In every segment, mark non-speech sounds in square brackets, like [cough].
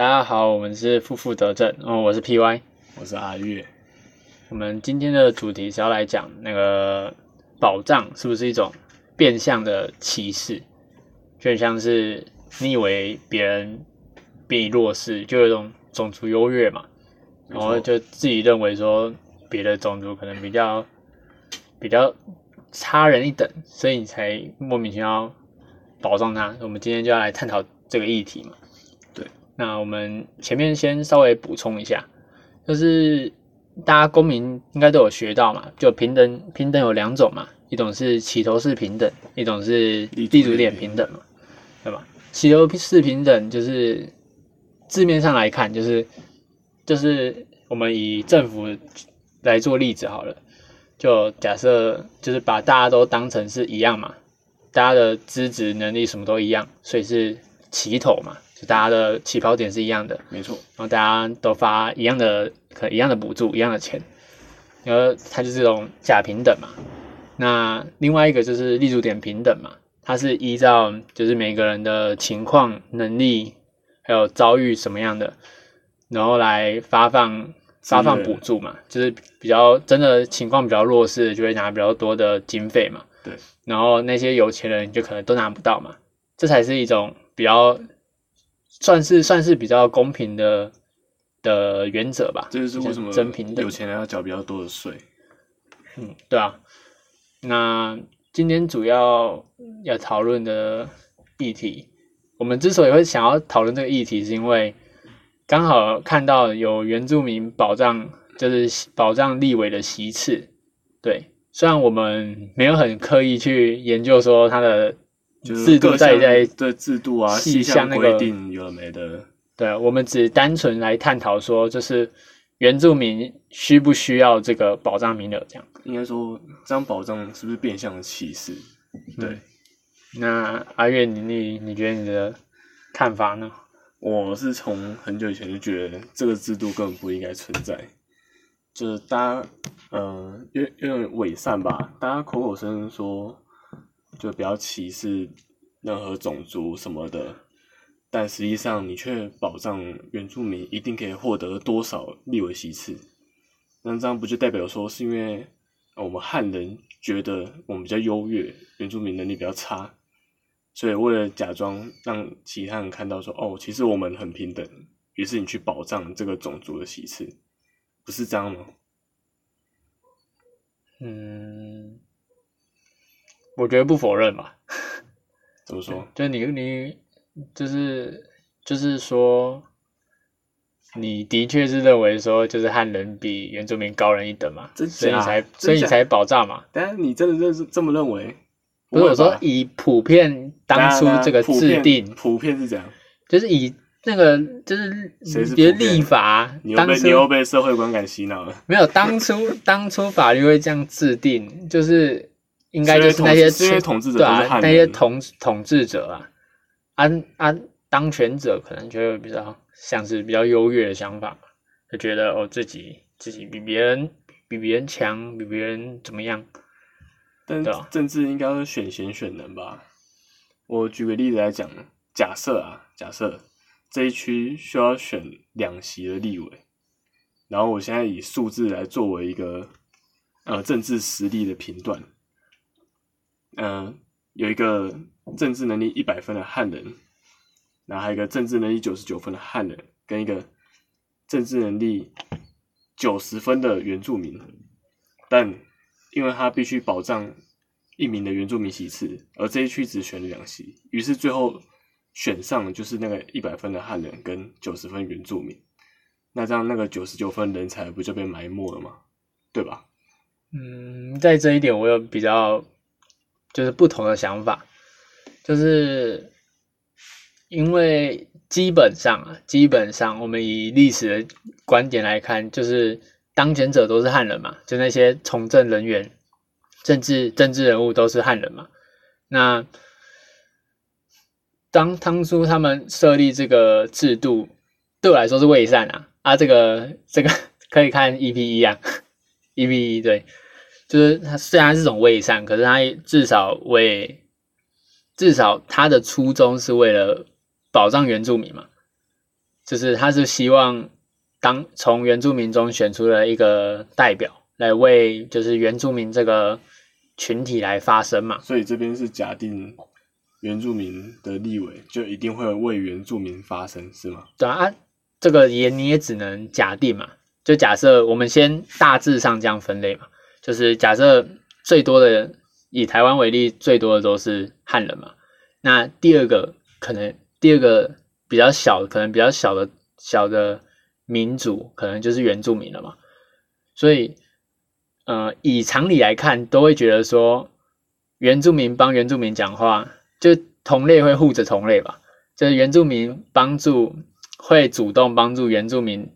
大家好，我们是负负得正，哦，我是 PY，我是阿月。我们今天的主题是要来讲那个保障是不是一种变相的歧视，就很像是你以为别人比你弱势，就有一种种族优越嘛，然后就自己认为说别的种族可能比较比较差人一等，所以你才莫名其妙保障他。我们今天就要来探讨这个议题嘛。对，那我们前面先稍微补充一下，就是大家公民应该都有学到嘛，就平等平等有两种嘛，一种是起头式平等，一种是立足立足点点平等嘛，对吧？起头式平等就是字面上来看，就是就是我们以政府来做例子好了，就假设就是把大家都当成是一样嘛，大家的资质能力什么都一样，所以是齐头嘛，就大家的起跑点是一样的，没错，然后大家都发一样的可一样的补助，一样的钱，然后它就是这种假平等嘛。那另外一个就是立足点平等嘛，它是依照就是每个人的情况、能力还有遭遇什么样的，然后来发放发放补助嘛，就是比较真的情况比较弱势就会拿比较多的经费嘛。对，然后那些有钱人就可能都拿不到嘛，这才是一种比较算是算是比较公平的的原则吧。这就是为什么真平等有钱人要缴比较多的税。嗯，对啊。那今天主要要讨论的议题，我们之所以会想要讨论这个议题，是因为刚好看到有原住民保障，就是保障立委的席次。对，虽然我们没有很刻意去研究说它的就是制度各项在在对制度啊、细细项项那个规定有了没的，对，我们只单纯来探讨说，就是原住民需不需要这个保障名额这样。应该说这样保障是不是变相的歧视？对，那阿月，你你你觉得你的看法呢？我是从很久以前就觉得这个制度根本不应该存在，就是大家呃有有点伪善吧，大家口口声声说就不要歧视任何种族什么的，但实际上你却保障原住民一定可以获得多少立委席次，那这样不就代表说是因为我们汉人觉得我们比较优越，原住民能力比较差，所以为了假装让其他人看到说，哦，其实我们很平等，于是你去保障这个种族的席次，不是这样吗？嗯，我觉得不否认嘛。[laughs] 怎么说？就你你就是就是说，你的确是认为说，就是汉人比原住民高人一等嘛，所以才所以才保障嘛。但是你真的认是这么认为？不是我说以普遍当初这个制定，普遍是这样，就是以那个就是谁是别立法你又当初被你又被社会观感洗脑了。没有当初当初法律会这样制定，就是应该就是那些统是因为统治者对啊那些统统治者啊，啊啊，当权者可能就会比较像是比较优越的想法嘛，就觉得哦自己自己比别人比别人强，比别人怎么样？但政治应该是选贤选能吧？我举个例子来讲，假设啊，假设这一区需要选两席的立委，然后我现在以数字来作为一个呃政治实力的评断，呃，有一个政治能力一百分的汉人，然后还有一个政治能力九十九分的汉人，跟一个政治能力九十分的原住民，但因为他必须保障一名的原住民席次，而这一区只选了两席，于是最后选上就是那个一百分的汉人跟九十分原住民，那这样那个九十九分人才不就被埋没了吗？对吧？嗯，在这一点我有比较就是不同的想法，就是因为基本上啊，基本上我们以历史的观点来看，就是当权者都是汉人嘛，就那些从政人员、政治政治人物都是汉人嘛。那当当初他们设立这个制度，对我来说是未善啊啊，这个这个 [laughs] 可以看 EP 一啊，[laughs] EP 一对，就是它虽然是种伪善，可是它至少为至少它的初衷是为了保障原住民嘛。就是他是希望当从原住民中选出了一个代表来为就是原住民这个群体来发声嘛。所以这边是假定原住民的立委就一定会为原住民发声，是吗？对啊，这个也你也只能假定嘛，就假设我们先大致上这样分类嘛，就是假设最多的以台湾为例，最多的都是汉人嘛。那第二个可能第二个比较小，可能比较小的小的民族，可能就是原住民了嘛。所以，呃，以常理来看，都会觉得说原住民帮原住民讲话，就同类会护着同类吧。就是原住民帮助会主动帮助原住民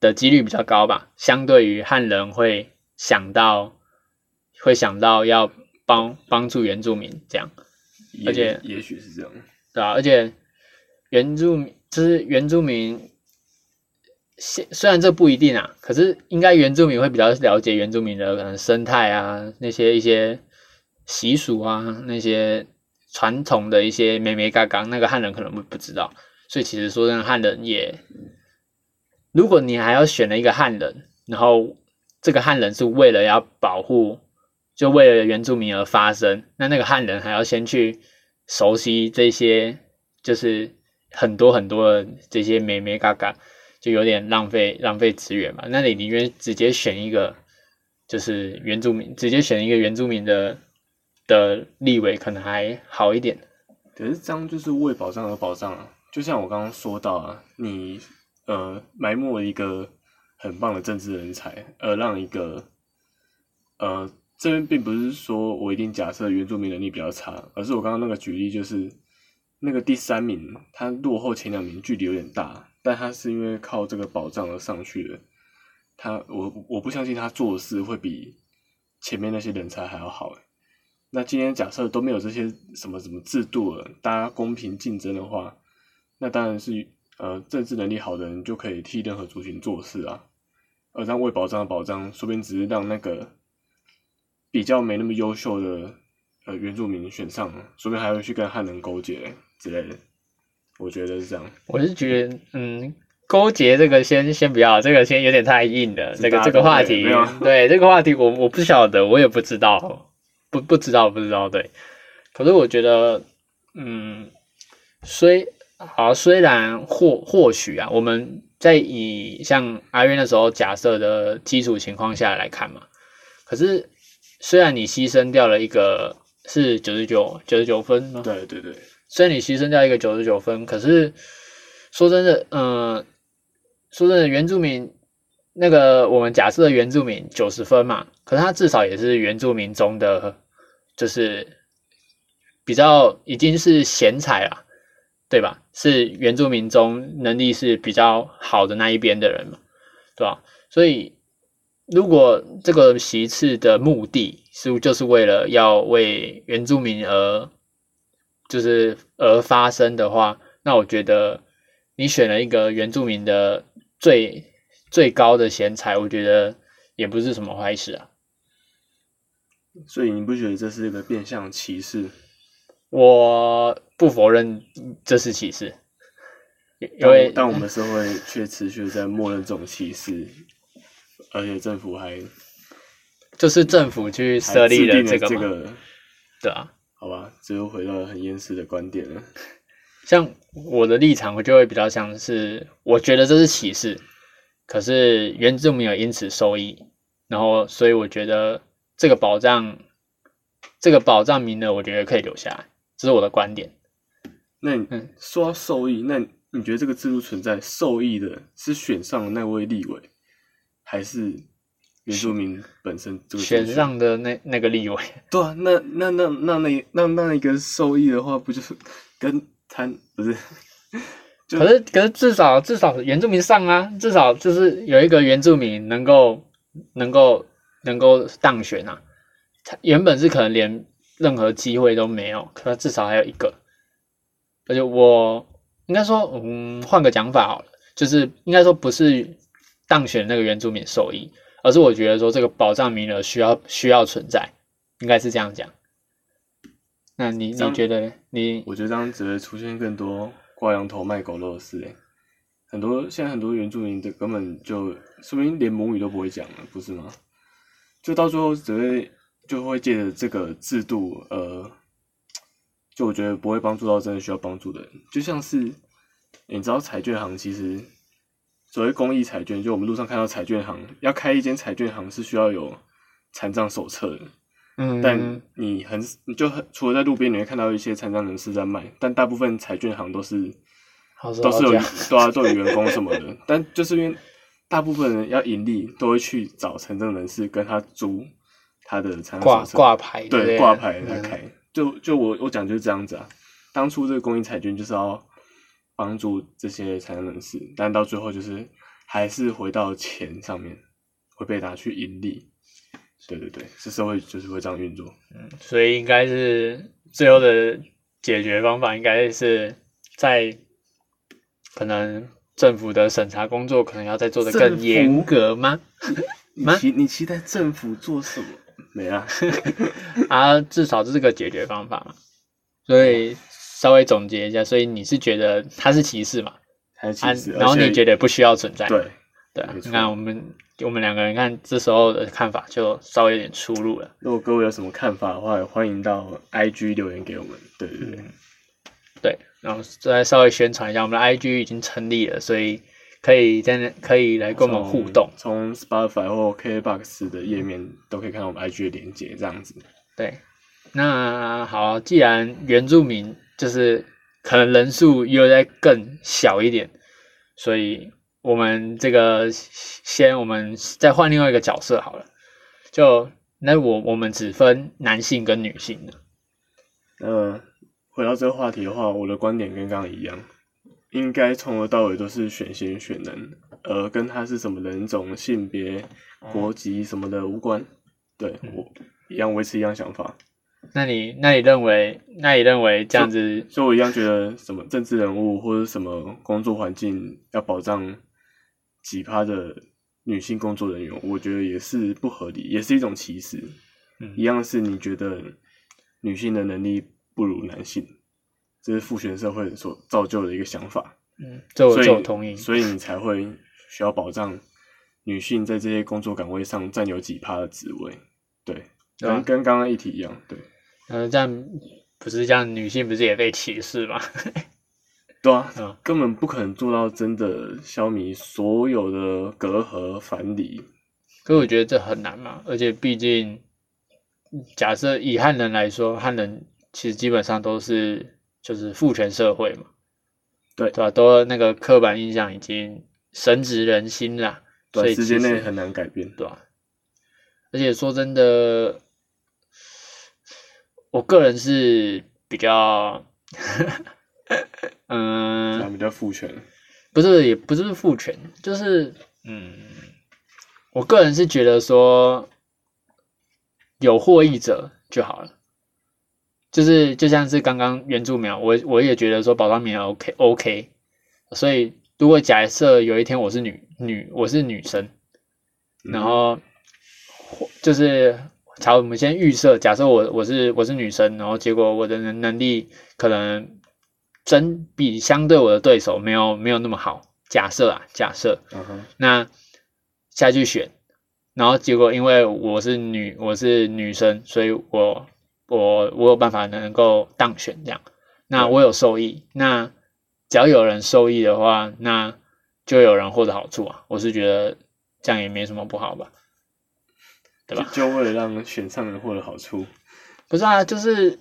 的几率比较高吧，相对于汉人会想到会想到要帮帮助原住民这样。而且也许是这样，对啊，而且原住民就是原住民，虽虽然这不一定啊，可是应该原住民会比较了解原住民的可能生态啊，那些一些习俗啊，那些传统的一些美美嘎嘎，那个汉人可能不不知道，所以其实说真的，汉人也，如果你还要选了一个汉人，然后这个汉人是为了要保护。就为了原住民而发声，那那个汉人还要先去熟悉这些，就是很多很多的这些美美嘎嘎，就有点浪费浪费资源嘛。那你宁愿直接选一个，就是原住民，直接选一个原住民的的立委，可能还好一点。可是这样就是为保障而保障啊！就像我刚刚说到啊，你呃埋没了一个很棒的政治人才，而让一个呃。这边并不是说我一定假设原住民能力比较差，而是我刚刚那个举例就是那个第三名，他落后前两名距离有点大，但他是因为靠这个保障而上去的。他我我不相信他做事会比前面那些人才还要好。那今天假设都没有这些什么什么制度了，大家公平竞争的话，那当然是呃政治能力好的人就可以替任何族群做事啊。而这样为保障的保障，说不定只是让那个。比较没那么优秀的呃原住民选上，说不定还会去跟汉人勾结之类的。我觉得是这样。我是觉得，嗯，勾结这个先先不要，这个先有点太硬了。这个这个话题，对这个话题，我我不晓得，我也不知道，不不知道不知道。对，可是我觉得，嗯，虽好虽然或或许啊，我们在以像阿渊那时候假设的基础情况下来看嘛，可是。虽然你牺牲掉了一个是九十九九十九分吗？对对对。虽然你牺牲掉一个九十九分，可是说真的，嗯，说真的，原住民那个我们假设原住民九十分嘛，可是他至少也是原住民中的，就是比较已经是贤才了，对吧？是原住民中能力是比较好的那一边的人嘛，对吧？所以。如果这个席次的目的是就是为了要为原住民而就是而发生的话，那我觉得你选了一个原住民的最最高的贤才，我觉得也不是什么坏事啊。所以你不觉得这是一个变相歧视？我不否认这是歧视，因为但我们社会却持续在默认这种歧视。而且政府还就是政府去设立了这个，对啊，好吧，这又回到了很厌世的观点了。[laughs] 像我的立场，我就会比较像是，我觉得这是歧视，可是原住民有因此受益，然后所以我觉得这个保障，这个保障名额，我觉得可以留下来，这是我的观点。那嗯，说到受益，那你觉得这个制度存在受益的是选上的那位立委？还是原住民本身选上的那那个立委，[laughs] 对啊，那那那那那那那一个受益的话，不就是跟他不是？可是可是至少至少原住民上啊，至少就是有一个原住民能够能够能够当选啊。他原本是可能连任何机会都没有，可至少还有一个。而且我应该说，嗯，换个讲法好了，就是应该说不是。当选那个原住民受益，而是我觉得说这个保障名额需要需要存在，应该是这样讲。那你你觉得？你我觉得这样只会出现更多挂羊头卖狗肉的事。哎，很多现在很多原住民的根本就说明连母语都不会讲了，不是吗？就到最后只会就会借着这个制度，呃，就我觉得不会帮助到真的需要帮助的人，就像是你知道彩券行其实所谓公益彩券，就我们路上看到彩券行要开一间彩券行是需要有残障手册的。嗯，但你很你就很除了在路边你会看到一些残障人士在卖，但大部分彩券行都是都是有都有员工什么的，但就是因为大部分人要盈利，都会去找残障人士跟他租他的残障挂挂牌对挂牌来嗯开。就就我我讲就是这样子啊，当初这个公益彩券就是要帮助这些残障人士，但到最后就是还是回到钱上面会被拿去盈利。对对对，是社会就是会这样运作。所以应该是最后的解决方法，应该是在可能政府的审查工作可能要再做的更严格吗？吗你期你期待政府做什么？没啊，[laughs] 啊，至少这是个解决方法嘛。所以稍微总结一下，所以你是觉得它是歧视嘛？啊还是歧视，，然后你觉得得不需要存在，对，对你看我们我们两个人看这时候的看法就稍微有点出入了。如果各位有什么看法的话，也欢迎到 IG 留言给我们。对对对，对，然后再稍微宣传一下，我们的 IG 已经成立了，所以可以在那可以来跟我们互动。从从 Spotify 或 KBox 的页面都可以看到我们 IG 的连接，这样子。对，那好，既然原住民就是可能人数又在更小一点，所以我们这个先我们再换另外一个角色好了。就那我我们只分男性跟女性的，那回到这个话题的话，我的观点跟刚刚一样，应该从头到尾都是选贤选能，呃，跟他是什么人种、性别、国籍什么的无关。对我一样维持一样想法。那你那你认为那你认为这样子所以我一样觉得，什么政治人物或者什么工作环境要保障几趴的女性工作人员，我觉得也是不合理，也是一种歧视。嗯一样是你觉得女性的能力不如男性，这是父权社会所造就的一个想法。嗯，这我所以这我同意。所以你才会需要保障女性在这些工作岗位上占有几趴的职位。对，跟跟刚刚议题一样，对。呃，这样不是这样，女性不是也被歧视吗？[laughs] 对啊，嗯根本不可能做到真的消弭所有的隔阂藩篱。可我觉得这很难嘛，而且毕竟，假设以汉人来说，汉人其实基本上都是就是父权社会嘛，对。对吧、都那个刻板印象已经深植人心啦，所短时间内很难改变。对吧、而且说真的，我个人是比较，[laughs] 嗯、比较父权，不是，也不是父权，就是嗯，我个人是觉得说有获益者就好了，就是就像是刚刚原住民啊，我我也觉得说保障棉 OK OK，所以如果假设有一天我是女女我是女生，嗯。然后或就是假如我们先预设，假设我我是我是女生，然后结果我的能能力可能真比相对我的对手没有没有那么好，假设啊假设，那下去选，然后结果因为我是女我是女生，所以我我我有办法能够当选这样，那我有受益，那只要有人受益的话，那就有人获得好处啊，我是觉得这样也没什么不好吧。对吧就就为了让选上人获得好处，不是啊，就是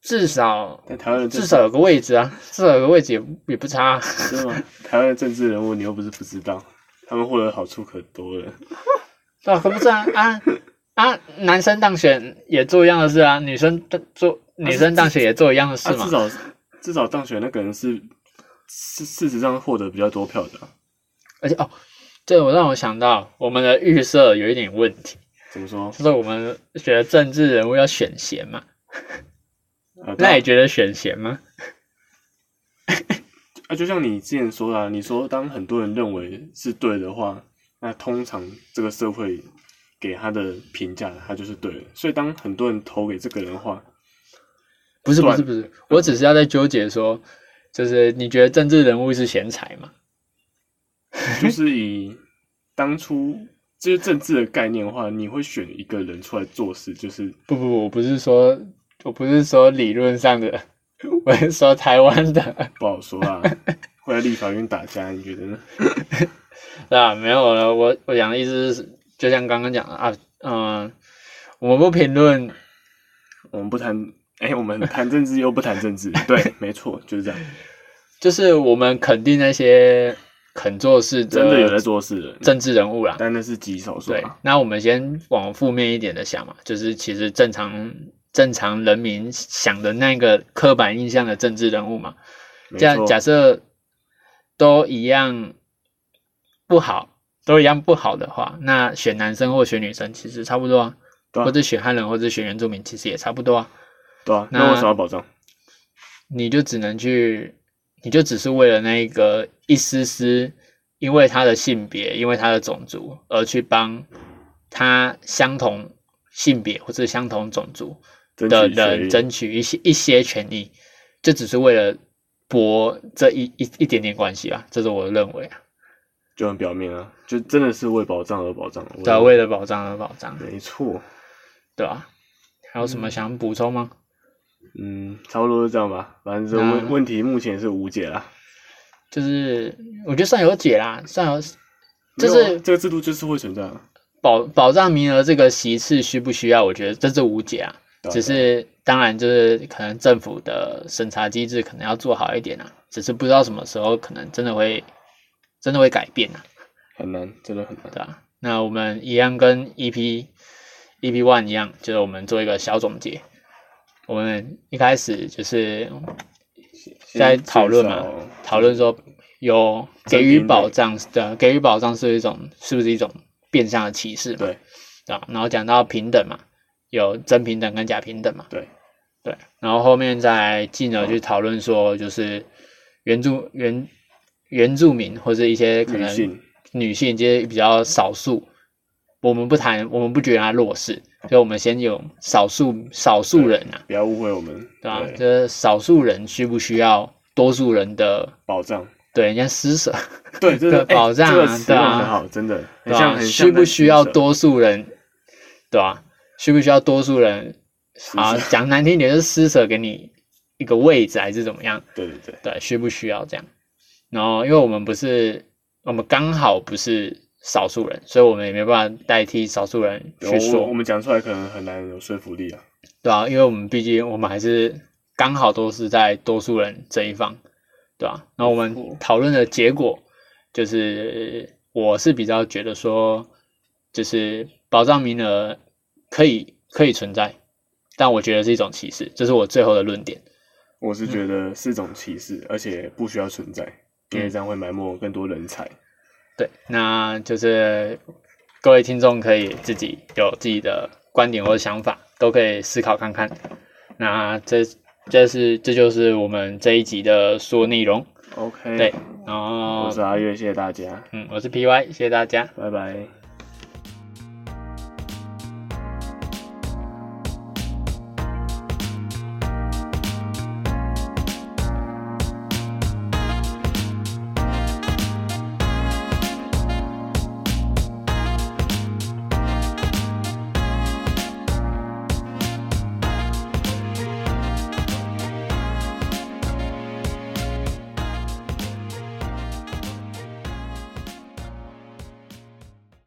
至少但台湾至少有个位置啊，至少有个位置也也不差、啊。是吗？台湾的政治人物你又不是不知道，他们获得好处可多了。[laughs] 对啊，可不是啊啊啊！男生当选也做一样的事啊，女生当做女生当选也做一样的事啊，嘛至。少至少当选那个人是事事实上获得比较多票的啊、而且哦，这我让我想到我们的预设有一点问题，怎么说？就是我们觉得政治人物要选贤嘛，那你觉得选贤吗？[laughs] 啊，就像你之前说的、啊，你说当很多人认为是对的话，那通常这个社会给他的评价，他就是对的。所以当很多人投给这个人的话，不是不是不是，我只是要在纠结说，就是你觉得政治人物是贤才嘛？就是以当初这些政治的概念的话，你会选一个人出来做事，就是不不不，我不是说，我不是说理论上的，[laughs] 我是说台湾的，不好说啊。会在立法院打架，你觉得呢？对 [laughs] 啊，没有了。我我讲的意思是，就像刚刚讲的啊，嗯，我们不评论，我们不谈，哎、我们谈政治又不谈政治，对，没错，就是这样。就是我们肯定那些肯做事的真的有在做事的人，政治人物啦。但那是极少数对啊。，那我们先往负面一点的想嘛，就是其实正常正常人民想的那个刻板印象的政治人物嘛，这样假设都一样不好，都一样不好的话，那选男生或选女生其实差不多啊，对啊。或者选汉人或者选原住民其实也差不多啊，对啊，那那为什么要保障？你就只能去，你就只是为了那个一丝丝，因为他的性别，因为他的种族而去帮他相同性别或者相同种族争的取权益人争取一些一些权益，就只是为了博这一一一点点关系吧，这是我的认为啊，就很表面啊，就真的是为保障而保障。我对啊，为了保障而保障，没错，对吧、还有什么想补充吗？嗯，差不多是这样吧。反正这那问问题目前是无解啦。就是我觉得算有解啦，算有，就是这个制度就是会存在啊。保保障名额这个席次需不需要？我觉得这是无解啊只是当然就是可能政府的审查机制可能要做好一点啊，只是不知道什么时候可能真的会真的会改变啊，很难，真的很难。对啊、那我们一样跟 EP EP One 一样，就是我们做一个小总结。我们一开始就是在讨论嘛讨论说有给予保障的，给予保障是一种是不是一种变相的歧视嘛？对。啊，然后讲到平等嘛，有真平等跟假平等嘛，对。对，然后后面再进而去讨论说，就是原住原原住民或者一些可能女性这些比较少数，我们不谈，我们不觉得他弱势，所以我们先有少数少数人啊，不要误会我们，对吧、对就是少数人需不需要多数人的保障，对人家施舍，[laughs] 对，这的个保障啊对啊很好，真的对吧、很像，很像需不需要？多数人，对吧、需不需要多数人？啊，讲难听点就是施舍给你一个位置，还是怎么样？对对对，对，需不需要这样？然后，因为我们不是，我们刚好不是少数人，所以我们也没办法代替少数人去我我，们讲出来可能很难有说服力啊。对啊，因为我们毕竟我们还是刚好都是在多数人这一方，对吧、然后我们讨论的结果就是，我是比较觉得说，就是保障名额可以可以存在，但我觉得是一种歧视，这是我最后的论点。我是觉得是种歧视，而且不需要存在，因为这样会埋没更多人才。对，那就是各位听众可以自己有自己的观点或者想法，都可以思考看看。那这这是这就是我们这一集的所有内容。OK，对，然后我是阿月，谢谢大家，嗯，我是 PY，谢谢大家。拜拜。